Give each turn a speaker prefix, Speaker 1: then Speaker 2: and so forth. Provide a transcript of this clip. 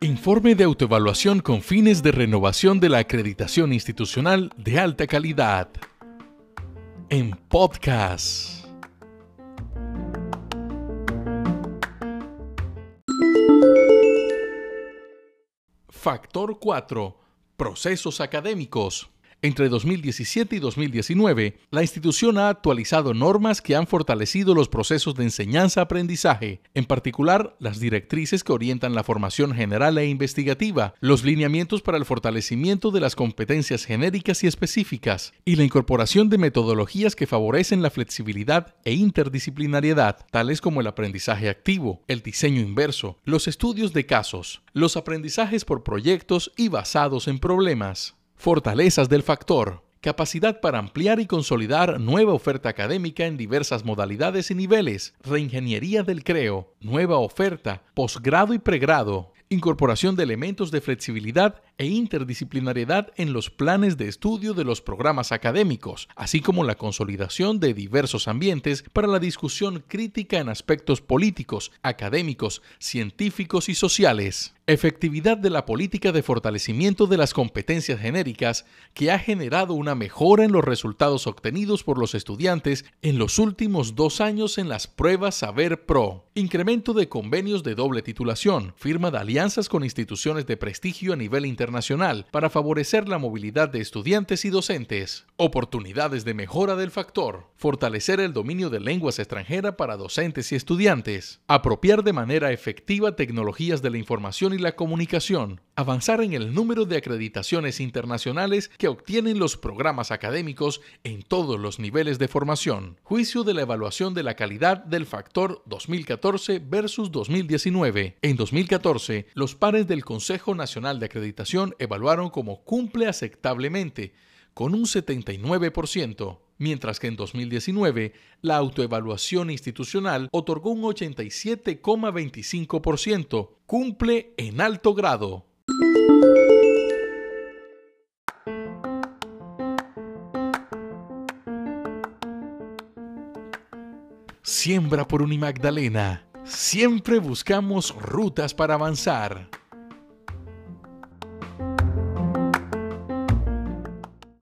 Speaker 1: Informe de autoevaluación con fines de renovación de la acreditación institucional de alta calidad. En podcast. Factor 4. Procesos académicos. Entre 2017 y 2019, la institución ha actualizado normas que han fortalecido los procesos de enseñanza-aprendizaje, en particular las directrices que orientan la formación general e investigativa, los lineamientos para el fortalecimiento de las competencias genéricas y específicas, y la incorporación de metodologías que favorecen la flexibilidad e interdisciplinariedad, tales como el aprendizaje activo, el diseño inverso, los estudios de casos, los aprendizajes por proyectos y basados en problemas. Fortalezas del factor. Capacidad para ampliar y consolidar nueva oferta académica en diversas modalidades y niveles. Reingeniería del creo. Nueva oferta. Posgrado y pregrado. Incorporación de elementos de flexibilidad e interdisciplinariedad en los planes de estudio de los programas académicos, así como la consolidación de diversos ambientes para la discusión crítica en aspectos políticos, académicos, científicos y sociales. Efectividad de la política de fortalecimiento de las competencias genéricas que ha generado una mejora en los resultados obtenidos por los estudiantes en los últimos dos años en las pruebas Saber Pro. Incremento de convenios de doble titulación, firma de alianzas con instituciones de prestigio a nivel internacional internacional para favorecer la movilidad de estudiantes y docentes. Oportunidades de mejora del factor. Fortalecer el dominio de lenguas extranjeras para docentes y estudiantes. Apropiar de manera efectiva tecnologías de la información y la comunicación. Avanzar en el número de acreditaciones internacionales que obtienen los programas académicos en todos los niveles de formación. Juicio de la evaluación de la calidad del factor 2014 versus 2019. En 2014, los pares del Consejo Nacional de Acreditación evaluaron como cumple aceptablemente, con un 79%, mientras que en 2019 la autoevaluación institucional otorgó un 87,25%, cumple en alto grado. Siembra por Unimagdalena. Siempre buscamos rutas para avanzar.